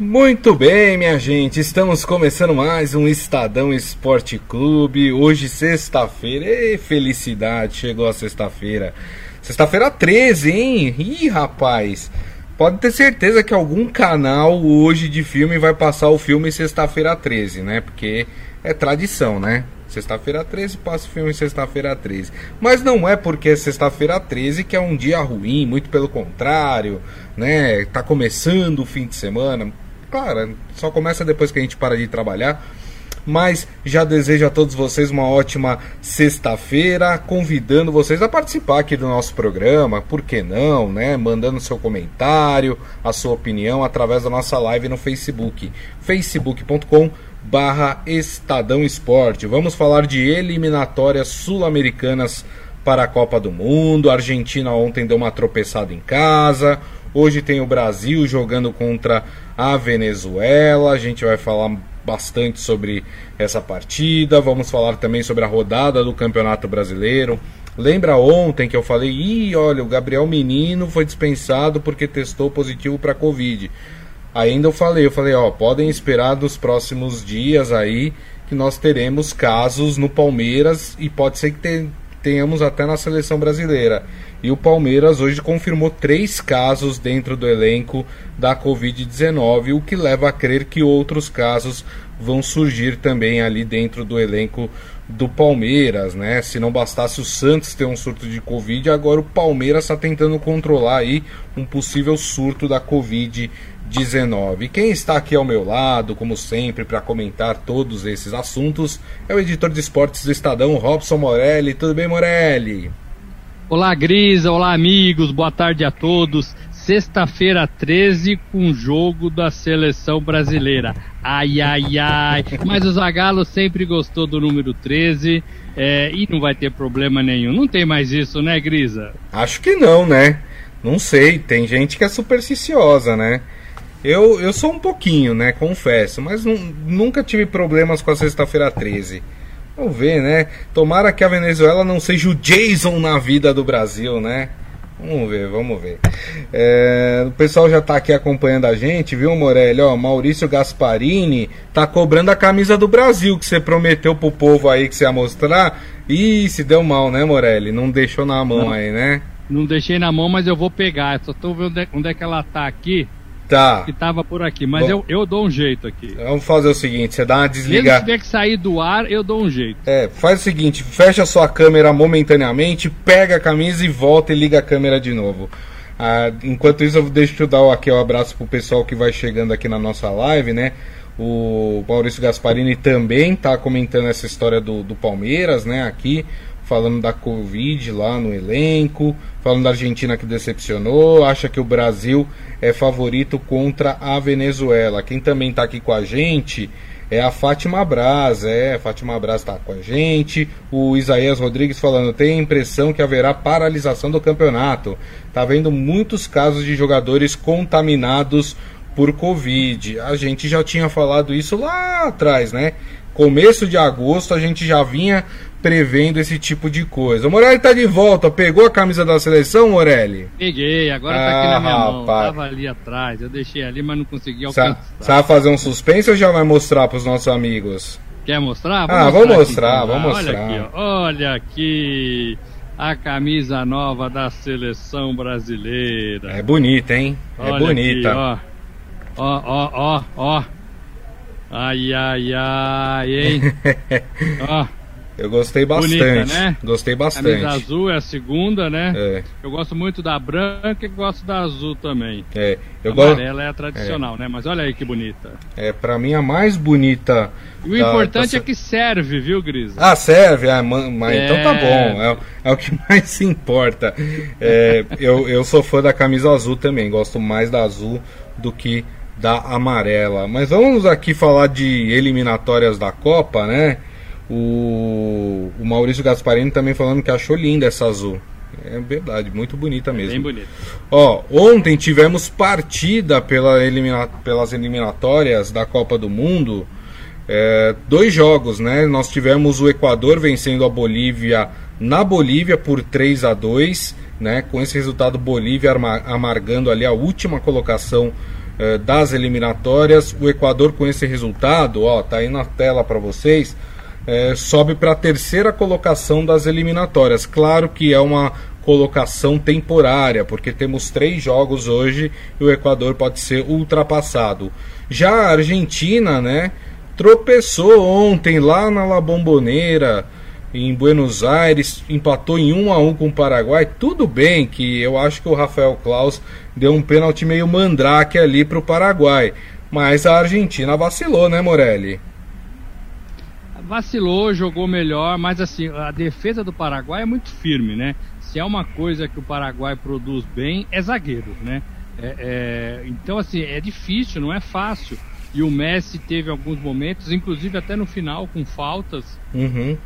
Muito bem, minha gente, estamos começando mais um Estadão Esporte Clube. Hoje, sexta-feira, e felicidade, chegou a sexta-feira. Sexta-feira 13, hein? Ih, rapaz, pode ter certeza que algum canal hoje de filme vai passar o filme sexta-feira 13, né? Porque é tradição, né? Sexta-feira 13 passa o filme sexta-feira 13. Mas não é porque é sexta-feira 13 que é um dia ruim, muito pelo contrário, né? Tá começando o fim de semana claro, só começa depois que a gente para de trabalhar. Mas já desejo a todos vocês uma ótima sexta-feira, convidando vocês a participar aqui do nosso programa, por que não, né? Mandando seu comentário, a sua opinião através da nossa live no Facebook, facebook.com barra Estadão Esporte. Vamos falar de eliminatórias sul-americanas para a Copa do Mundo. A Argentina ontem deu uma tropeçada em casa. Hoje tem o Brasil jogando contra a Venezuela. A gente vai falar bastante sobre essa partida. Vamos falar também sobre a rodada do Campeonato Brasileiro. Lembra ontem que eu falei, ih, olha, o Gabriel Menino foi dispensado porque testou positivo para Covid. Ainda eu falei, eu falei, ó, podem esperar dos próximos dias aí que nós teremos casos no Palmeiras e pode ser que tenhamos até na seleção brasileira. E o Palmeiras hoje confirmou três casos dentro do elenco da Covid-19, o que leva a crer que outros casos vão surgir também ali dentro do elenco do Palmeiras, né? Se não bastasse o Santos ter um surto de Covid, agora o Palmeiras está tentando controlar aí um possível surto da Covid-19. Quem está aqui ao meu lado, como sempre, para comentar todos esses assuntos é o editor de esportes do Estadão, Robson Morelli. Tudo bem, Morelli? Olá, Grisa, olá, amigos, boa tarde a todos. Sexta-feira 13 com jogo da seleção brasileira. Ai, ai, ai. Mas o Zagallo sempre gostou do número 13 é, e não vai ter problema nenhum. Não tem mais isso, né, Grisa? Acho que não, né? Não sei, tem gente que é supersticiosa, né? Eu, eu sou um pouquinho, né? Confesso, mas nunca tive problemas com a sexta-feira 13. Vamos ver, né? Tomara que a Venezuela não seja o Jason na vida do Brasil, né? Vamos ver, vamos ver. É, o pessoal já tá aqui acompanhando a gente, viu, Morelli? Ó, Maurício Gasparini tá cobrando a camisa do Brasil que você prometeu pro povo aí que você ia mostrar. Ih, se deu mal, né, Morelli? Não deixou na mão não, aí, né? Não deixei na mão, mas eu vou pegar. Só tô vendo onde é, onde é que ela tá aqui. Tá. Que tava por aqui, mas eu, eu dou um jeito aqui. Vamos fazer o seguinte, você dá uma desligada. Se tiver que sair do ar, eu dou um jeito. É, faz o seguinte, fecha a sua câmera momentaneamente, pega a camisa e volta e liga a câmera de novo. Ah, enquanto isso, eu deixo eu dar aqui o um abraço pro pessoal que vai chegando aqui na nossa live, né? O Maurício Gasparini também tá comentando essa história do, do Palmeiras, né? Aqui falando da Covid lá no elenco, falando da Argentina que decepcionou, acha que o Brasil é favorito contra a Venezuela. Quem também está aqui com a gente é a Fátima Braz, é, a Fátima Braz está com a gente. O Isaías Rodrigues falando, tem a impressão que haverá paralisação do campeonato. Tá havendo muitos casos de jogadores contaminados por Covid. A gente já tinha falado isso lá atrás, né? Começo de agosto a gente já vinha prevendo esse tipo de coisa. O Morelli tá de volta, pegou a camisa da seleção, Morelli? Peguei, agora ah, tá aqui na minha rapaz. mão. Tava ali atrás, eu deixei ali, mas não consegui alcançar. Você vai fazer um suspense ou já vai mostrar pros nossos amigos? Quer mostrar? Vou ah, mostrar vamos mostrar, aqui, vamos olha mostrar. Aqui, olha aqui a camisa nova da seleção brasileira. É bonita, hein? É olha bonita. Aqui, ó, ó, ó, ó, ó. Ai, ai, ai, hein? ó. Eu gostei bastante. Bonita, né? Gostei bastante. Camisa azul é a segunda, né? É. Eu gosto muito da branca e gosto da azul também. É. Eu a amarela é a tradicional, é. né? Mas olha aí que bonita. É, pra mim a mais bonita. E o da, importante da... é que serve, viu, Gris? Ah, serve? Ah, mas é... então tá bom. É, é, o que mais se importa. É, eu, eu sou fã da camisa azul também. Gosto mais da azul do que da amarela. Mas vamos aqui falar de eliminatórias da Copa, né? O, o Maurício Gasparini também falando que achou linda essa azul. É verdade, muito bonita mesmo. bem bonita. Ó, ontem tivemos partida pela elimina pelas eliminatórias da Copa do Mundo. É, dois jogos, né? Nós tivemos o Equador vencendo a Bolívia na Bolívia por 3 a 2 né? Com esse resultado, Bolívia amargando ali a última colocação uh, das eliminatórias. O Equador, com esse resultado, ó, tá aí na tela para vocês, uh, sobe para a terceira colocação das eliminatórias. Claro que é uma colocação temporária, porque temos três jogos hoje e o Equador pode ser ultrapassado. Já a Argentina, né, tropeçou ontem lá na La Bombonera em Buenos Aires, empatou em 1 a 1 com o Paraguai. Tudo bem que eu acho que o Rafael Klaus deu um pênalti meio mandrake ali para o Paraguai, mas a Argentina vacilou, né, Morelli? Vacilou, jogou melhor, mas assim, a defesa do Paraguai é muito firme, né? Se é uma coisa que o Paraguai produz bem, é zagueiro, né? É, é, então, assim, é difícil, não é fácil. E o Messi teve alguns momentos, inclusive até no final, com faltas. Uhum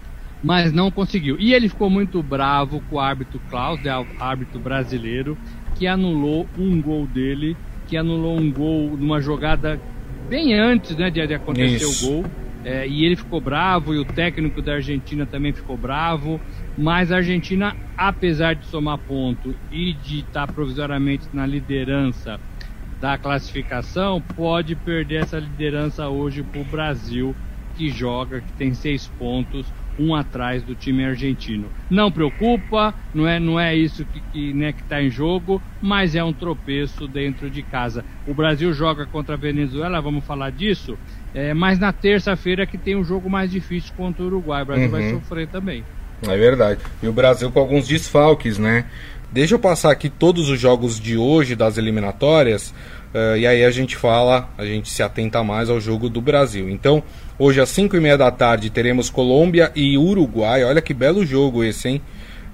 mas não conseguiu. E ele ficou muito bravo com o árbitro Klaus, né, o árbitro brasileiro, que anulou um gol dele, que anulou um gol numa jogada bem antes né, de, de acontecer Isso. o gol. É, e ele ficou bravo, e o técnico da Argentina também ficou bravo. Mas a Argentina, apesar de somar ponto e de estar provisoriamente na liderança da classificação, pode perder essa liderança hoje para o Brasil, que joga, que tem seis pontos um atrás do time argentino. Não preocupa, não é, não é isso que, que né, está em jogo, mas é um tropeço dentro de casa. O Brasil joga contra a Venezuela, vamos falar disso, é, mas na terça-feira que tem um jogo mais difícil contra o Uruguai. O Brasil uhum. vai sofrer também. É verdade. E o Brasil com alguns desfalques, né? Deixa eu passar aqui todos os jogos de hoje das eliminatórias. Uh, e aí a gente fala, a gente se atenta mais ao jogo do Brasil. Então, hoje às 5 e meia da tarde teremos Colômbia e Uruguai. Olha que belo jogo esse, hein?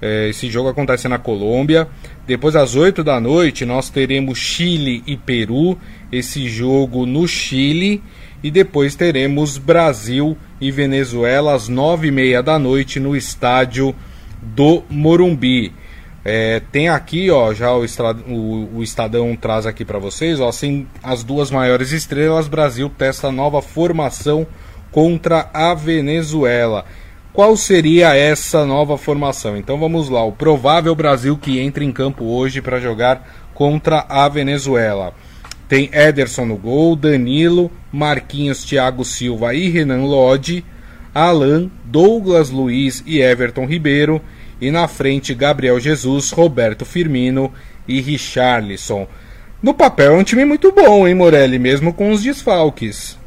Uh, esse jogo acontece na Colômbia. Depois às 8 da noite nós teremos Chile e Peru. Esse jogo no Chile. E depois teremos Brasil e Venezuela às 9 e meia da noite no estádio do Morumbi. É, tem aqui, ó, já o, o, o Estadão traz aqui para vocês, ó, assim, as duas maiores estrelas, Brasil testa nova formação contra a Venezuela. Qual seria essa nova formação? Então vamos lá, o provável Brasil que entra em campo hoje para jogar contra a Venezuela. Tem Ederson no gol, Danilo, Marquinhos, Thiago Silva e Renan Lodge, Alan, Douglas Luiz e Everton Ribeiro e na frente Gabriel Jesus, Roberto Firmino e Richarlison. No papel é um time muito bom, hein, Morelli, mesmo com os desfalques.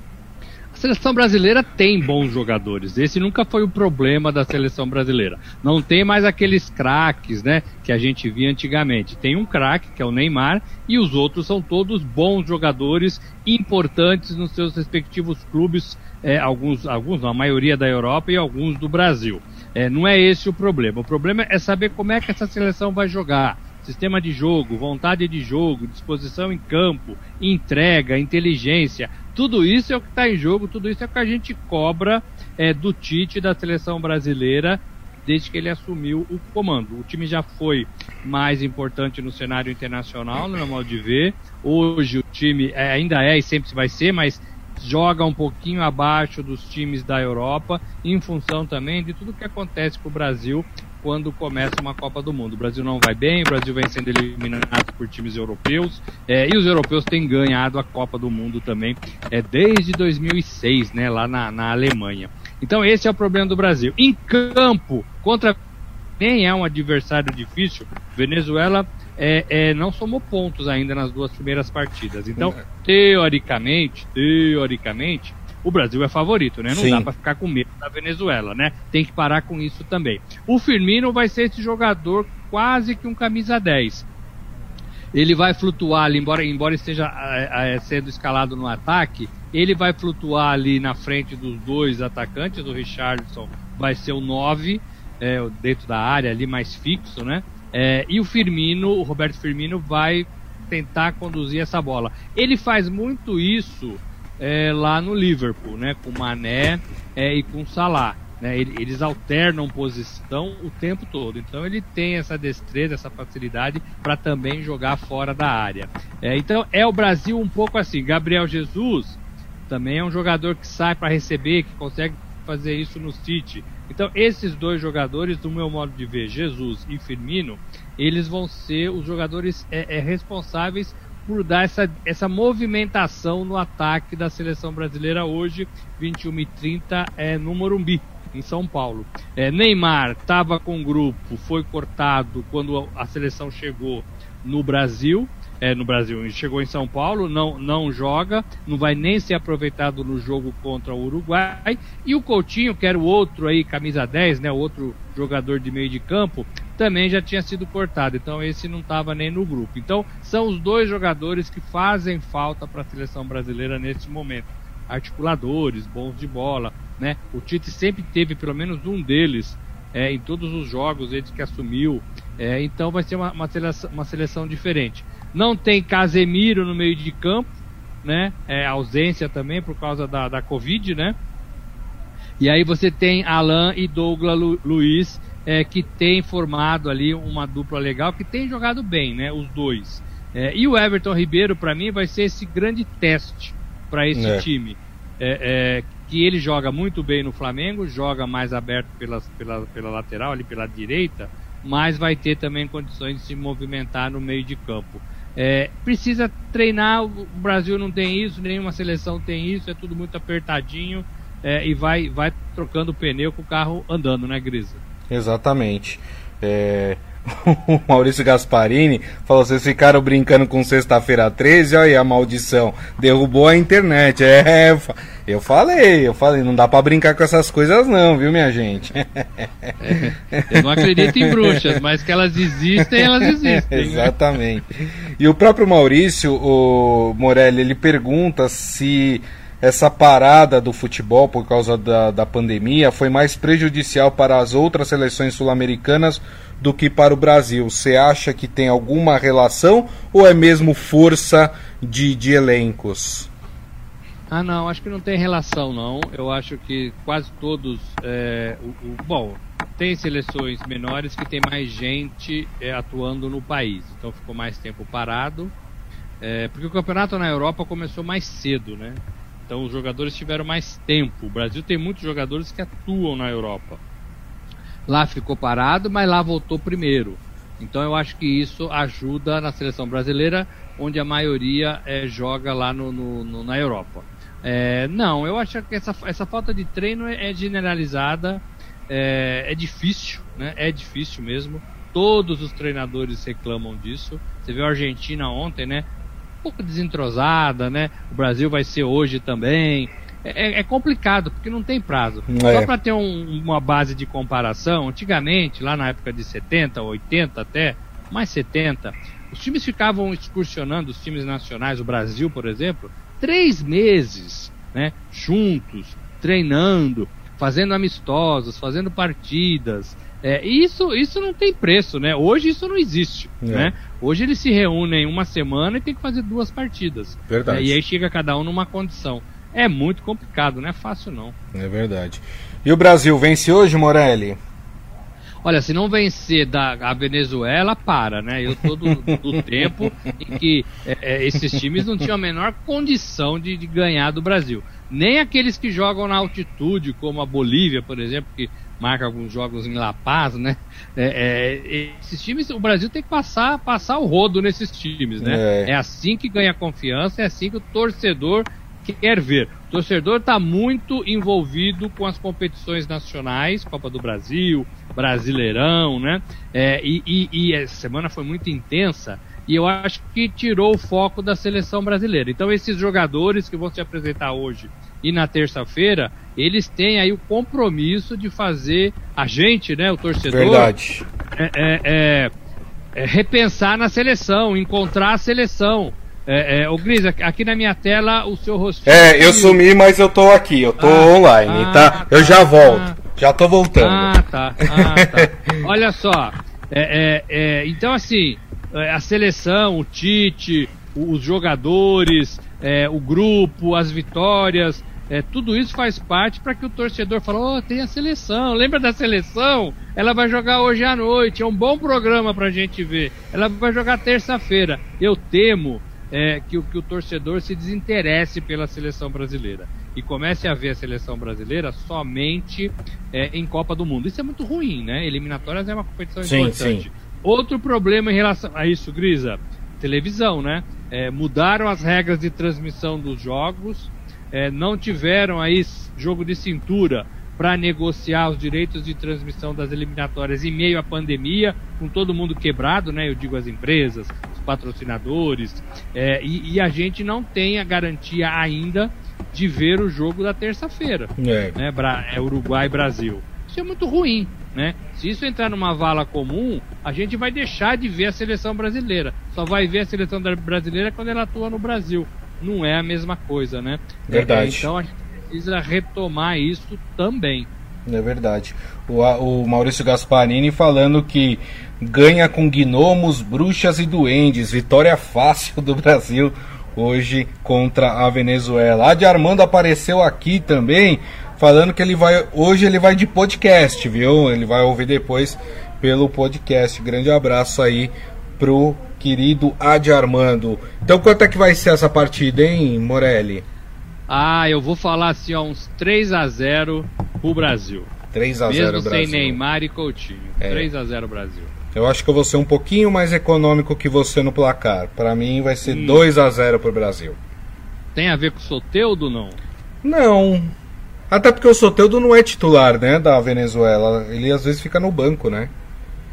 A seleção brasileira tem bons jogadores. Esse nunca foi o problema da seleção brasileira. Não tem mais aqueles craques, né, que a gente via antigamente. Tem um craque, que é o Neymar, e os outros são todos bons jogadores, importantes nos seus respectivos clubes, é, alguns, alguns não, a maioria da Europa e alguns do Brasil. É, não é esse o problema. O problema é saber como é que essa seleção vai jogar. Sistema de jogo, vontade de jogo, disposição em campo, entrega, inteligência. Tudo isso é o que está em jogo, tudo isso é o que a gente cobra é, do Tite da seleção brasileira desde que ele assumiu o comando. O time já foi mais importante no cenário internacional, no meu modo de ver. Hoje o time é, ainda é e sempre vai ser, mas joga um pouquinho abaixo dos times da Europa, em função também de tudo que acontece com o Brasil quando começa uma Copa do Mundo. O Brasil não vai bem, o Brasil vem sendo eliminado por times europeus, é, e os europeus têm ganhado a Copa do Mundo também é, desde 2006, né, lá na, na Alemanha. Então esse é o problema do Brasil. Em campo, contra nem é um adversário difícil, Venezuela é, é, não somou pontos ainda nas duas primeiras partidas. Então, teoricamente, teoricamente, o Brasil é favorito, né? Não Sim. dá para ficar com medo da Venezuela, né? Tem que parar com isso também. O Firmino vai ser esse jogador quase que um camisa 10. Ele vai flutuar ali, embora, embora esteja é, é, sendo escalado no ataque, ele vai flutuar ali na frente dos dois atacantes. O Richardson vai ser o 9, é, dentro da área ali mais fixo, né? É, e o Firmino, o Roberto Firmino, vai tentar conduzir essa bola. Ele faz muito isso é, lá no Liverpool, né? Com Mané é, e com Salah. Né, eles alternam posição o tempo todo. Então ele tem essa destreza, essa facilidade para também jogar fora da área. É, então é o Brasil um pouco assim. Gabriel Jesus também é um jogador que sai para receber, que consegue fazer isso no City. Então, esses dois jogadores, do meu modo de ver, Jesus e Firmino, eles vão ser os jogadores é, é, responsáveis por dar essa, essa movimentação no ataque da seleção brasileira hoje, 21 e 30 é, no Morumbi, em São Paulo. É, Neymar estava com o grupo, foi cortado quando a seleção chegou no Brasil é, no Brasil. Chegou em São Paulo, não, não joga, não vai nem ser aproveitado no jogo contra o Uruguai. E o Coutinho, que era o outro aí, camisa 10, né, o outro jogador de meio de campo, também já tinha sido cortado. Então esse não estava nem no grupo. Então são os dois jogadores que fazem falta para a seleção brasileira neste momento. Articuladores, bons de bola, né? O Tite sempre teve pelo menos um deles é, em todos os jogos desde que assumiu. É, então vai ser uma, uma, seleção, uma seleção diferente. Não tem Casemiro no meio de campo, né? É ausência também por causa da, da Covid, né? E aí você tem Alan e Douglas Lu, Luiz, é, que tem formado ali uma dupla legal, que tem jogado bem, né? Os dois. É, e o Everton Ribeiro, para mim, vai ser esse grande teste para esse é. time. É, é, que ele joga muito bem no Flamengo, joga mais aberto pela, pela, pela lateral, ali pela direita, mas vai ter também condições de se movimentar no meio de campo. É, precisa treinar, o Brasil não tem isso, nenhuma seleção tem isso, é tudo muito apertadinho é, e vai, vai trocando o pneu com o carro andando, né, Grisa? Exatamente. É, o Maurício Gasparini falou: vocês ficaram brincando com sexta-feira 13, olha aí a maldição, derrubou a internet. É, eu falei, eu falei, não dá para brincar com essas coisas, não, viu, minha gente? É, eu não acredito em bruxas, mas que elas existem, elas existem. Exatamente. E o próprio Maurício, o Morelli, ele pergunta se essa parada do futebol por causa da, da pandemia foi mais prejudicial para as outras seleções sul-americanas do que para o Brasil. Você acha que tem alguma relação ou é mesmo força de, de elencos? Ah, não, acho que não tem relação, não. Eu acho que quase todos. É, o, o, bom, tem seleções menores que tem mais gente é, atuando no país, então ficou mais tempo parado. É, porque o campeonato na Europa começou mais cedo, né? Então os jogadores tiveram mais tempo. O Brasil tem muitos jogadores que atuam na Europa. Lá ficou parado, mas lá voltou primeiro. Então eu acho que isso ajuda na seleção brasileira, onde a maioria é, joga lá no, no, no na Europa. É, não, eu acho que essa, essa falta de treino é, é generalizada, é, é, difícil, né? É difícil mesmo. Todos os treinadores reclamam disso. Você viu a Argentina ontem, né? pouco desentrosada, né? O Brasil vai ser hoje também. É, é, é complicado, porque não tem prazo. É. Só para ter um, uma base de comparação, antigamente, lá na época de 70, 80 até, mais 70, os times ficavam excursionando, os times nacionais, o Brasil, por exemplo, três meses, né? Juntos, treinando, fazendo amistosos, fazendo partidas, é, isso, isso não tem preço, né? Hoje isso não existe, é. né? Hoje eles se reúnem uma semana e tem que fazer duas partidas. Verdade. É, e aí chega cada um numa condição. É muito complicado, não é fácil não. É verdade. E o Brasil vence hoje, Morelli? Olha, se não vencer da a Venezuela, para, né? Eu tô do, do tempo em que é, é, esses times não tinham a menor condição de, de ganhar do Brasil. Nem aqueles que jogam na altitude, como a Bolívia, por exemplo, que marca alguns jogos em La Paz, né? É, é, esses times, o Brasil tem que passar, passar o rodo nesses times, né? É. é assim que ganha confiança, é assim que o torcedor quer ver. O torcedor está muito envolvido com as competições nacionais, Copa do Brasil, Brasileirão, né? É, e, e, e essa semana foi muito intensa e eu acho que tirou o foco da seleção brasileira. Então esses jogadores que vão se apresentar hoje e na terça-feira, eles têm aí o compromisso de fazer a gente, né, o torcedor, Verdade. É, é, é, é repensar na seleção, encontrar a seleção. É, é, ô Gris, aqui na minha tela o seu rosto. É, eu sumi, mas eu tô aqui, eu tô ah, online, ah, tá? Eu já volto, já tô voltando. Ah, tá. Ah, tá. Olha só, é, é, então assim, a seleção, o Tite, os jogadores, o grupo, as vitórias, é, tudo isso faz parte para que o torcedor fale, oh, tem a seleção, lembra da seleção? Ela vai jogar hoje à noite, é um bom programa para a gente ver. Ela vai jogar terça-feira. Eu temo é, que, que, o torcedor se desinteresse pela seleção brasileira e comece a ver a seleção brasileira somente é, em Copa do Mundo. Isso é muito ruim, né? Eliminatórias é uma competição sim, importante. Sim. Outro problema em relação a isso, Grisa, televisão, né? é, mudaram as regras de transmissão dos jogos, é, não tiveram aí jogo de cintura para negociar os direitos de transmissão das eliminatórias em meio à pandemia, com todo mundo quebrado, né? Eu digo as empresas, patrocinadores, é, e, e, a gente não tem a garantia ainda de ver o jogo da terça-feira, é. né? É Uruguai Brasil. Isso é muito ruim, né? Se isso entrar numa vala comum, a gente vai deixar de ver a seleção brasileira. Só vai ver a seleção brasileira quando ela atua no Brasil. Não é a mesma coisa, né? Verdade. então a gente precisa retomar isso também. É verdade. O, o Maurício Gasparini falando que ganha com gnomos, bruxas e duendes. Vitória fácil do Brasil hoje contra a Venezuela. A de Armando apareceu aqui também, falando que ele vai hoje ele vai de podcast, viu? Ele vai ouvir depois pelo podcast. Grande abraço aí pro querido Adi Armando. Então quanto é que vai ser essa partida, hein, Morelli? Ah, eu vou falar assim, ó, uns 3 a 0 pro Brasil. 3 a 0 Brasil. Mesmo sem Neymar e Coutinho. É. 3 a 0 Brasil. Eu acho que eu vou ser um pouquinho mais econômico que você no placar. Para mim vai ser hum. 2 a 0 pro Brasil. Tem a ver com o Soteudo não? Não. Até porque o Soteudo não é titular, né, da Venezuela. Ele às vezes fica no banco, né?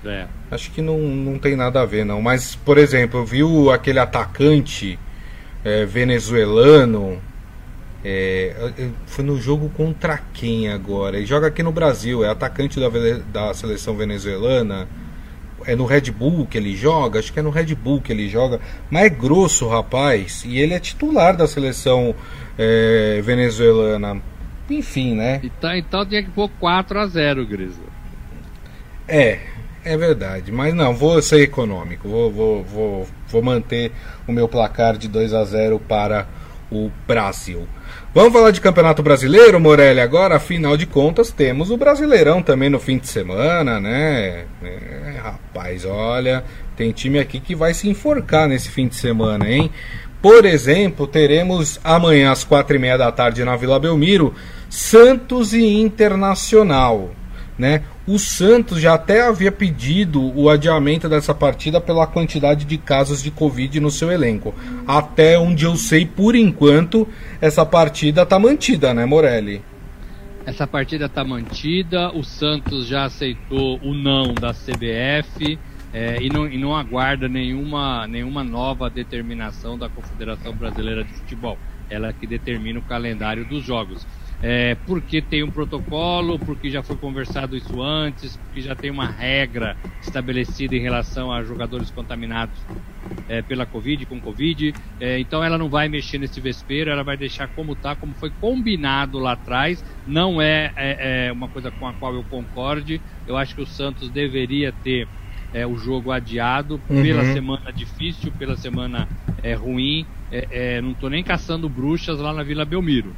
É. Acho que não, não tem nada a ver, não. Mas, por exemplo, viu aquele atacante é, venezuelano é, foi no jogo contra quem agora? Ele joga aqui no Brasil, é atacante da, da seleção venezuelana. É no Red Bull que ele joga? Acho que é no Red Bull que ele joga. Mas é grosso, rapaz. E ele é titular da seleção é, venezuelana. Enfim, né? Então, então tinha que pôr 4 a 0 Grisa. É, é verdade. Mas não, vou ser econômico. Vou, vou, vou, vou manter o meu placar de 2 a 0 para o Brasil. Vamos falar de Campeonato Brasileiro, Morelli, agora, afinal de contas, temos o Brasileirão também no fim de semana, né? É, rapaz, olha, tem time aqui que vai se enforcar nesse fim de semana, hein? Por exemplo, teremos amanhã às quatro e meia da tarde na Vila Belmiro, Santos e Internacional, né? O Santos já até havia pedido o adiamento dessa partida pela quantidade de casos de Covid no seu elenco. Até onde eu sei, por enquanto, essa partida está mantida, né, Morelli? Essa partida está mantida, o Santos já aceitou o não da CBF é, e, não, e não aguarda nenhuma, nenhuma nova determinação da Confederação Brasileira de Futebol. Ela que determina o calendário dos jogos é, porque tem um protocolo, porque já foi conversado isso antes, porque já tem uma regra estabelecida em relação a jogadores contaminados é, pela Covid, com Covid. É, então ela não vai mexer nesse vespeiro, ela vai deixar como está, como foi combinado lá atrás. Não é, é, é, uma coisa com a qual eu concorde. Eu acho que o Santos deveria ter é, o jogo adiado uhum. pela semana difícil, pela semana é, ruim. Não estou nem caçando bruxas lá na Vila Belmiro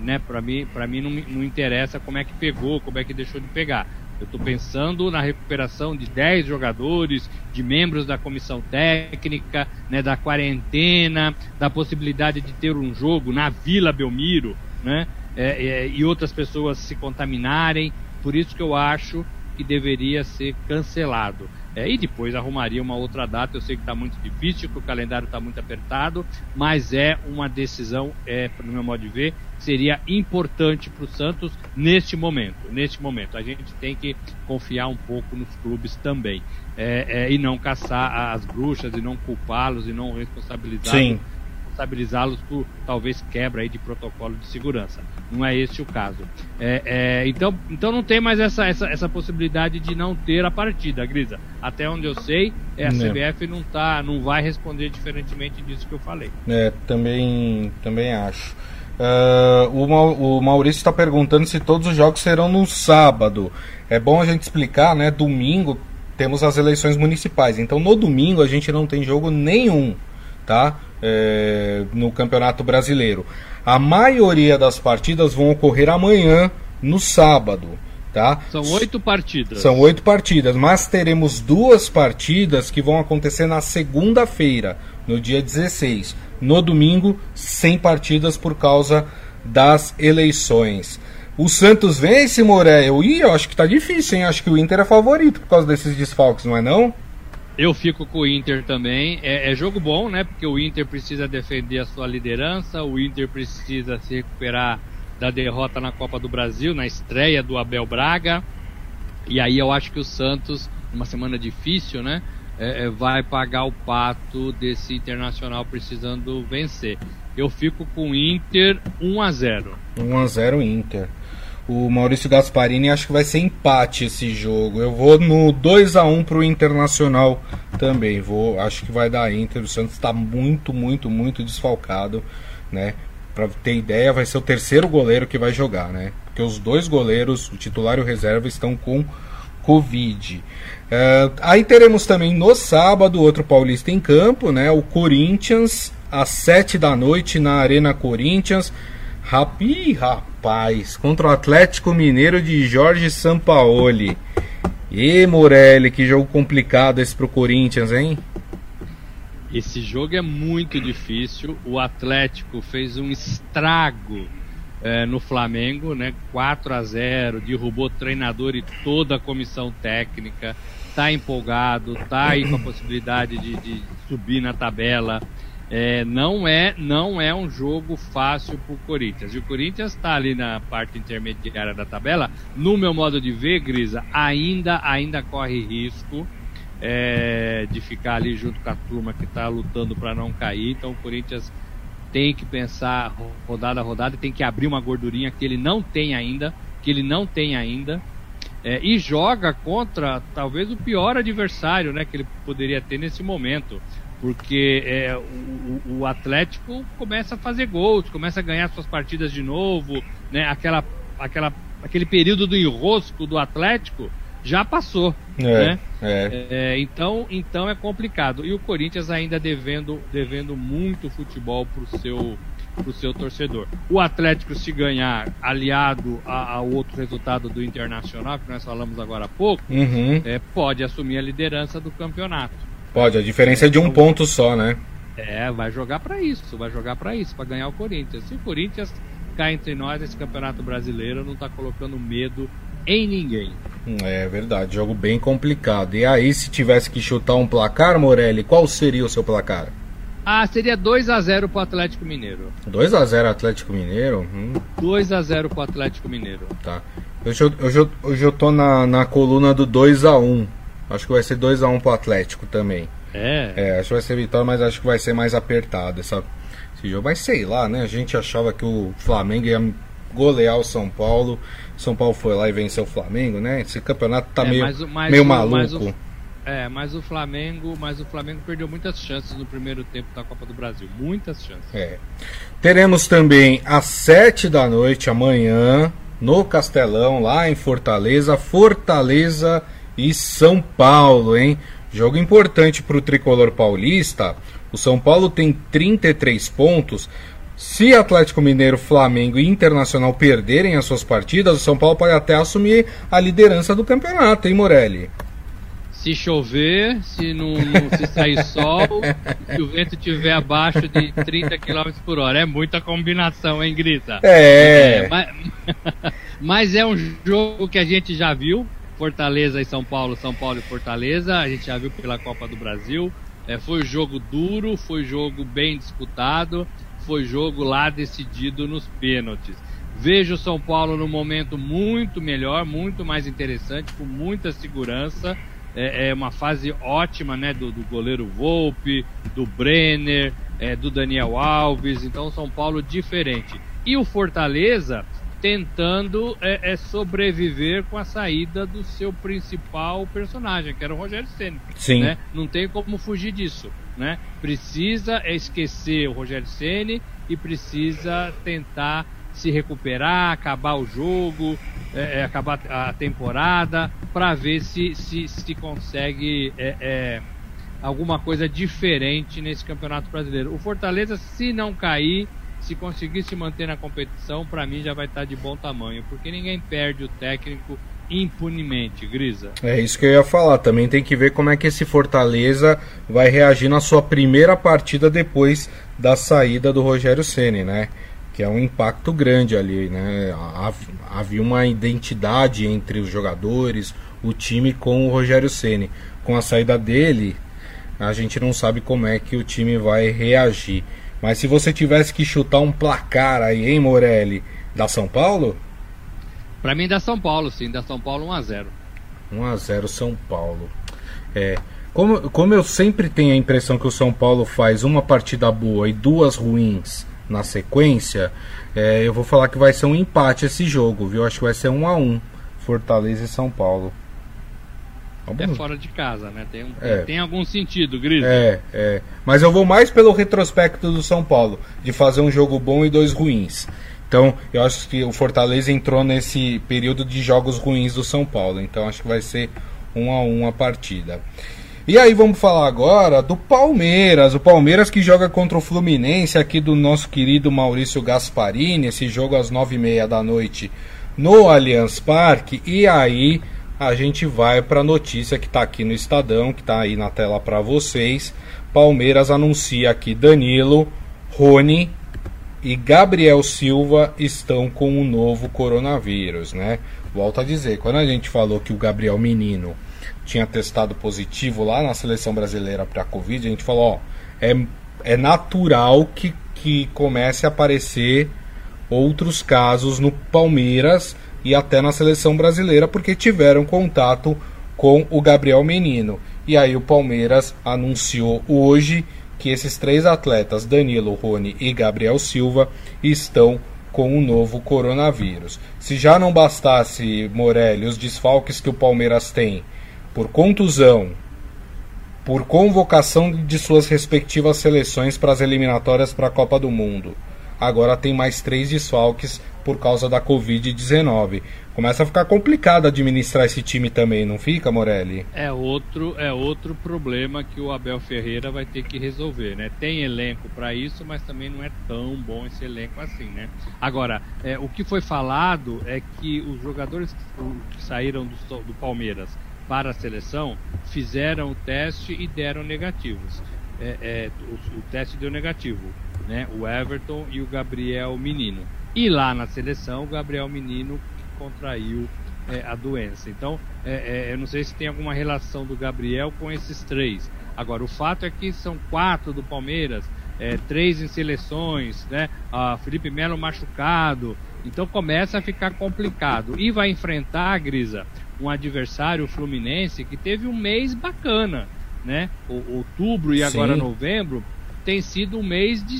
né? Para mim, para mim não, não interessa como é que pegou, como é que deixou de pegar. Eu estou pensando na recuperação de 10 jogadores, de membros da comissão técnica, né, da quarentena, da possibilidade de ter um jogo na Vila Belmiro, né, é, é, e outras pessoas se contaminarem. Por isso que eu acho que deveria ser cancelado. É, e depois arrumaria uma outra data. Eu sei que está muito difícil, que o calendário está muito apertado, mas é uma decisão, é, no meu modo de ver, seria importante para o Santos neste momento. Neste momento, a gente tem que confiar um pouco nos clubes também é, é, e não caçar as bruxas e não culpá-los e não responsabilizá-los responsabilizá-los por talvez quebra aí de protocolo de segurança. Não é esse o caso. É, é, então, então não tem mais essa, essa, essa possibilidade de não ter a partida, Grisa. Até onde eu sei, é, a CBF não, tá, não vai responder diferentemente disso que eu falei. É, também, também acho. Uh, o, o Maurício está perguntando se todos os jogos serão no sábado. É bom a gente explicar, né? Domingo temos as eleições municipais. Então no domingo a gente não tem jogo nenhum, tá? É, no Campeonato Brasileiro. A maioria das partidas vão ocorrer amanhã, no sábado. Tá? São oito partidas. São oito partidas, mas teremos duas partidas que vão acontecer na segunda-feira, no dia 16. No domingo, sem partidas por causa das eleições. O Santos vence, Morel? Ih, eu acho que tá difícil, hein? Acho que o Inter é favorito por causa desses desfalques, não é não? Eu fico com o Inter também. É, é, jogo bom, né? Porque o Inter precisa defender a sua liderança, o Inter precisa se recuperar da derrota na Copa do Brasil, na estreia do Abel Braga. E aí eu acho que o Santos, numa semana difícil, né? É, é vai pagar o pato desse internacional precisando vencer. Eu fico com o Inter 1 a 0 1 a 0 Inter. O Maurício Gasparini acho que vai ser empate esse jogo. Eu vou no 2 a 1 pro Internacional também. Vou, acho que vai dar Inter. O Santos está muito, muito, muito desfalcado, né? Para ter ideia, vai ser o terceiro goleiro que vai jogar, né? Porque os dois goleiros, o titular e o reserva, estão com Covid. Uh, aí teremos também no sábado outro paulista em campo, né? O Corinthians às 7 da noite na Arena Corinthians. Rapi, rapaz, contra o Atlético Mineiro de Jorge Sampaoli. E Morelli, que jogo complicado esse pro Corinthians, hein? Esse jogo é muito difícil. O Atlético fez um estrago é, no Flamengo, né? 4 a 0 derrubou o treinador e toda a comissão técnica. Tá empolgado, tá aí com a possibilidade de, de subir na tabela. É, não é não é um jogo fácil para o Corinthians. E o Corinthians está ali na parte intermediária da tabela. No meu modo de ver, Grisa, ainda ainda corre risco é, de ficar ali junto com a turma que está lutando para não cair. Então o Corinthians tem que pensar rodada a rodada, tem que abrir uma gordurinha que ele não tem ainda, que ele não tem ainda. É, e joga contra talvez o pior adversário né, que ele poderia ter nesse momento porque é, o, o, Atlético começa a fazer gols, começa a ganhar suas partidas de novo, né? Aquela, aquela, aquele período do enrosco do Atlético já passou, é, né? É. É, então, então é complicado. E o Corinthians ainda devendo, devendo muito futebol pro seu pro seu torcedor. O Atlético se ganhar aliado ao outro resultado do Internacional que nós falamos agora há pouco, uhum. é, pode assumir a liderança do campeonato. Pode, a diferença é de um ponto só, né? É, vai jogar para isso, vai jogar para isso, para ganhar o Corinthians. Se o Corinthians cai entre nós, esse Campeonato Brasileiro não tá colocando medo em ninguém. É verdade, jogo bem complicado. E aí, se tivesse que chutar um placar, Morelli, qual seria o seu placar? Ah, seria 2 a 0 pro Atlético Mineiro. 2 a 0 Atlético Mineiro? Hum. 2 a 0 pro Atlético Mineiro. Tá. Hoje eu, hoje eu, hoje eu tô na, na coluna do 2 a 1 Acho que vai ser 2x1 um pro Atlético também. É. É, acho que vai ser vitória, mas acho que vai ser mais apertado essa, esse jogo. Mas sei lá, né? A gente achava que o Flamengo ia golear o São Paulo. São Paulo foi lá e venceu o Flamengo, né? Esse campeonato tá é, meio, mas, mas, meio maluco. Mas o, é, mas o Flamengo, mas o Flamengo perdeu muitas chances no primeiro tempo da Copa do Brasil, muitas chances. É. Teremos também às sete da noite amanhã no Castelão, lá em Fortaleza, Fortaleza e São Paulo, hein? Jogo importante para o tricolor paulista. O São Paulo tem 33 pontos. Se Atlético Mineiro, Flamengo e Internacional perderem as suas partidas, o São Paulo pode até assumir a liderança do campeonato, hein, Morelli? Se chover, se não, não se sair sol, se o vento estiver abaixo de 30 km por hora. É muita combinação, hein, Grita? É. é mas, mas é um jogo que a gente já viu Fortaleza e São Paulo, São Paulo e Fortaleza, a gente já viu pela Copa do Brasil. É, foi jogo duro, foi jogo bem disputado, foi jogo lá decidido nos pênaltis. Vejo o São Paulo num momento muito melhor, muito mais interessante, com muita segurança. É, é uma fase ótima né, do, do goleiro Volpe, do Brenner, é, do Daniel Alves. Então, São Paulo diferente. E o Fortaleza tentando é, é, sobreviver com a saída do seu principal personagem, que era o Rogério Ceni. Sim. Né? Não tem como fugir disso. Né? Precisa esquecer o Rogério Ceni e precisa tentar se recuperar, acabar o jogo, é, é acabar a temporada, para ver se, se, se consegue é, é, alguma coisa diferente nesse Campeonato Brasileiro. O Fortaleza, se não cair, se conseguir se manter na competição, para mim já vai estar tá de bom tamanho, porque ninguém perde o técnico impunemente, Grisa. É isso que eu ia falar. Também tem que ver como é que esse Fortaleza vai reagir na sua primeira partida depois da saída do Rogério Ceni, né? Que é um impacto grande ali, né? Havia uma identidade entre os jogadores, o time com o Rogério Ceni. Com a saída dele, a gente não sabe como é que o time vai reagir. Mas se você tivesse que chutar um placar aí, hein, Morelli, da São Paulo? Para mim, da São Paulo, sim, da São Paulo 1x0. 1x0 São Paulo. É. Como, como eu sempre tenho a impressão que o São Paulo faz uma partida boa e duas ruins na sequência, é, eu vou falar que vai ser um empate esse jogo, viu? Acho que vai ser 1 a 1 Fortaleza e São Paulo. É fora de casa, né? Tem, um, é. tem algum sentido, Gris. É, é. Mas eu vou mais pelo retrospecto do São Paulo, de fazer um jogo bom e dois ruins. Então, eu acho que o Fortaleza entrou nesse período de jogos ruins do São Paulo. Então, acho que vai ser um a um a partida. E aí vamos falar agora do Palmeiras. O Palmeiras que joga contra o Fluminense aqui do nosso querido Maurício Gasparini. Esse jogo às nove e meia da noite no Allianz Parque. E aí a gente vai para a notícia que está aqui no Estadão, que está aí na tela para vocês. Palmeiras anuncia que Danilo, Rony e Gabriel Silva estão com o novo coronavírus, né? Volto a dizer, quando a gente falou que o Gabriel Menino tinha testado positivo lá na seleção brasileira para a Covid, a gente falou, ó, é, é natural que, que comece a aparecer outros casos no Palmeiras e até na seleção brasileira, porque tiveram contato com o Gabriel Menino. E aí o Palmeiras anunciou hoje que esses três atletas, Danilo, Rony e Gabriel Silva, estão com o novo coronavírus. Se já não bastasse, Morelli, os desfalques que o Palmeiras tem por contusão, por convocação de suas respectivas seleções para as eliminatórias para a Copa do Mundo, agora tem mais três desfalques por causa da Covid-19. Começa a ficar complicado administrar esse time também, não fica, Morelli? É outro, é outro problema que o Abel Ferreira vai ter que resolver, né? Tem elenco para isso, mas também não é tão bom esse elenco assim, né? Agora, é, o que foi falado é que os jogadores que, saíram do, do Palmeiras para a seleção fizeram o teste e deram negativos. É, é, o, o, teste deu negativo, né? O Everton e o Gabriel Menino. E lá na seleção, o Gabriel Menino contraiu é, a doença. Então, é, é, eu não sei se tem alguma relação do Gabriel com esses três. Agora, o fato é que são quatro do Palmeiras, é, três em seleções, né? A Felipe Melo machucado. Então começa a ficar complicado. E vai enfrentar, Grisa, um adversário, Fluminense, que teve um mês bacana, né? O, outubro e agora Sim. novembro tem sido um mês de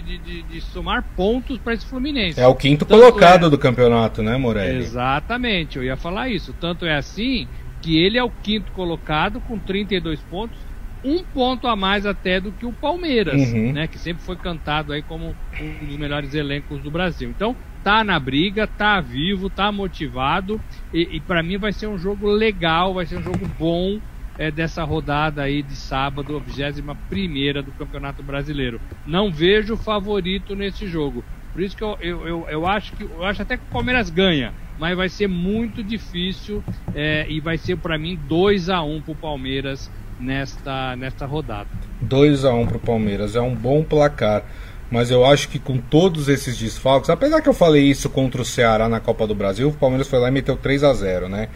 de, de, de, somar pontos para esse Fluminense. É o quinto Tanto colocado é... do campeonato, né, Morelli? Exatamente, eu ia falar isso. Tanto é assim que ele é o quinto colocado com 32 pontos, um ponto a mais até do que o Palmeiras, uhum. né, que sempre foi cantado aí como um dos melhores elencos do Brasil. Então, tá na briga, tá vivo, tá motivado e, e para mim vai ser um jogo legal, vai ser um jogo bom é, dessa rodada aí de sábado, 21 do Campeonato Brasileiro. Não vejo favorito nesse jogo. Por isso que eu, eu, eu, eu, acho que eu acho até que o Palmeiras ganha, mas vai ser muito difícil é, e vai ser para mim 2 a 1 pro Palmeiras nesta, nesta rodada. 2 a 1 pro Palmeiras é um bom placar. Mas eu acho que com todos esses desfalques, apesar que eu falei isso contra o Ceará na Copa do Brasil, o Palmeiras foi lá e meteu 3 a 0 né?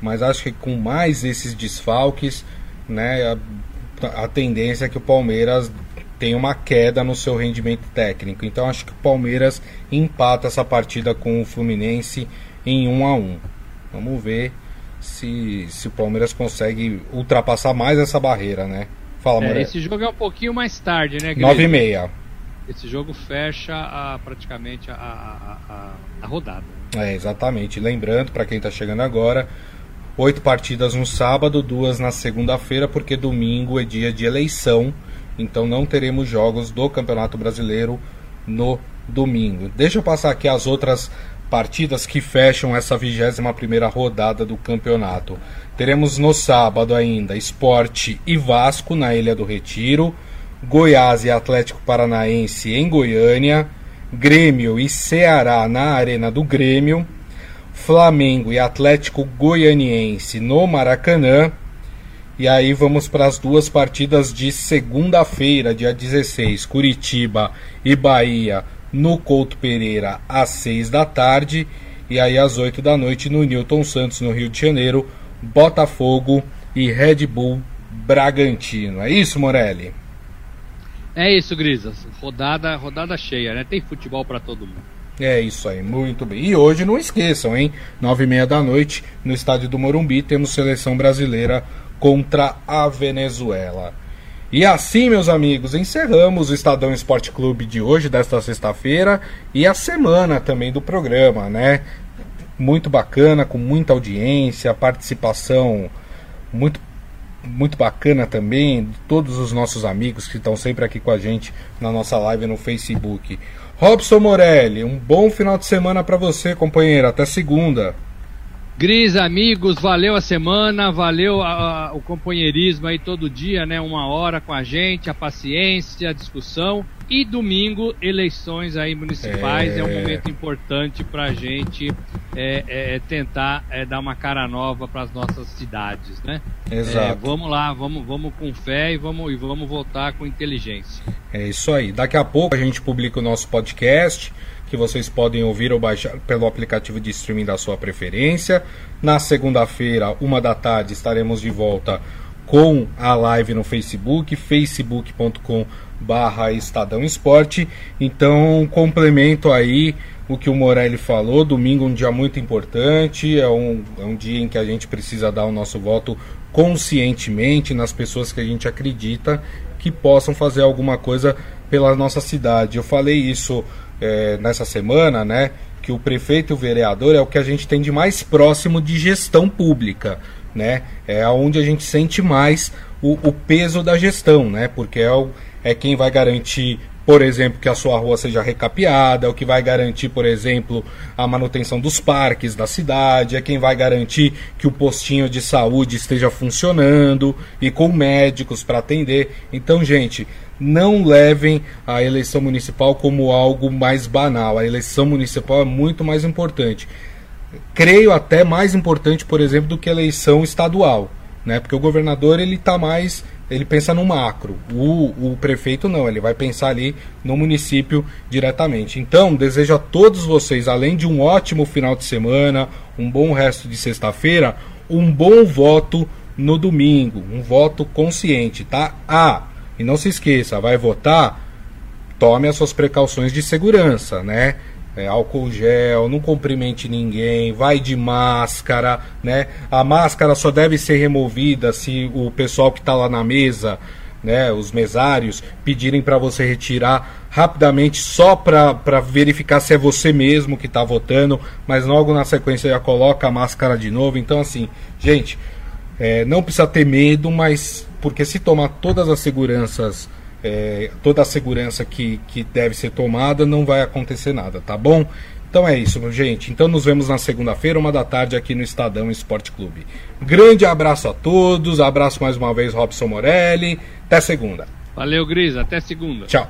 Mas acho que com mais esses desfalques, né, a, a tendência é que o Palmeiras tenha uma queda no seu rendimento técnico. Então acho que o Palmeiras empata essa partida com o Fluminense em 1 a 1. Vamos ver se, se o Palmeiras consegue ultrapassar mais essa barreira, né? Fala, é, Esse jogo é um pouquinho mais tarde, né? 9 e meia. Esse jogo fecha a, praticamente a, a, a, a rodada. É, exatamente. Lembrando, para quem está chegando agora, Oito partidas no sábado, duas na segunda-feira, porque domingo é dia de eleição, então não teremos jogos do Campeonato Brasileiro no domingo. Deixa eu passar aqui as outras partidas que fecham essa 21 primeira rodada do campeonato. Teremos no sábado ainda Esporte e Vasco na Ilha do Retiro, Goiás e Atlético Paranaense em Goiânia, Grêmio e Ceará na Arena do Grêmio, Flamengo e Atlético Goianiense no Maracanã. E aí vamos para as duas partidas de segunda-feira, dia 16, Curitiba e Bahia no Couto Pereira às 6 da tarde. E aí às 8 da noite no Newton Santos, no Rio de Janeiro, Botafogo e Red Bull Bragantino. É isso, Morelli? É isso, Grisas. Rodada, rodada cheia, né? Tem futebol para todo mundo. É isso aí, muito bem. E hoje não esqueçam, hein? Nove e meia da noite, no estádio do Morumbi, temos seleção brasileira contra a Venezuela. E assim, meus amigos, encerramos o Estadão Esporte Clube de hoje, desta sexta-feira, e a semana também do programa, né? Muito bacana, com muita audiência, participação muito muito bacana também, de todos os nossos amigos que estão sempre aqui com a gente na nossa live no Facebook. Robson Morelli, um bom final de semana para você, companheiro. Até segunda. Gris, amigos, valeu a semana, valeu a, a, o companheirismo aí todo dia, né? Uma hora com a gente, a paciência, a discussão. E domingo, eleições aí municipais. É, é um momento importante para a gente é, é, é, tentar é, dar uma cara nova para as nossas cidades, né? Exato. vamos lá, vamos, vamos com fé e vamos, e vamos votar com inteligência. É isso aí. Daqui a pouco a gente publica o nosso podcast que vocês podem ouvir ou baixar pelo aplicativo de streaming da sua preferência. Na segunda-feira, uma da tarde, estaremos de volta com a live no Facebook, facebook.com barra Estadão Esporte. Então, complemento aí o que o Morelli falou, domingo um dia muito importante, é um, é um dia em que a gente precisa dar o nosso voto conscientemente nas pessoas que a gente acredita que possam fazer alguma coisa pela nossa cidade. Eu falei isso é, nessa semana, né? Que o prefeito e o vereador é o que a gente tem de mais próximo de gestão pública, né? É onde a gente sente mais o, o peso da gestão, né? Porque é, o, é quem vai garantir por exemplo, que a sua rua seja recapeada, é o que vai garantir, por exemplo, a manutenção dos parques da cidade, é quem vai garantir que o postinho de saúde esteja funcionando e com médicos para atender. Então, gente, não levem a eleição municipal como algo mais banal. A eleição municipal é muito mais importante. Creio até mais importante, por exemplo, do que a eleição estadual, né? Porque o governador ele está mais, ele pensa no macro. O, o prefeito não, ele vai pensar ali no município diretamente. Então, desejo a todos vocês, além de um ótimo final de semana, um bom resto de sexta-feira, um bom voto no domingo, um voto consciente, tá? Ah, e não se esqueça, vai votar, tome as suas precauções de segurança, né? É, álcool gel, não cumprimente ninguém, vai de máscara, né? A máscara só deve ser removida se o pessoal que está lá na mesa, né, os mesários, pedirem para você retirar rapidamente só para verificar se é você mesmo que está votando, mas logo na sequência já coloca a máscara de novo. Então, assim, gente, é, não precisa ter medo, mas porque se tomar todas as seguranças, é, toda a segurança que, que deve ser tomada, não vai acontecer nada, tá bom? Então é isso, gente. Então nos vemos na segunda-feira, uma da tarde, aqui no Estadão Esporte Clube. Grande abraço a todos, abraço mais uma vez, Robson Morelli. Até segunda. Valeu, Gris. Até segunda. Tchau.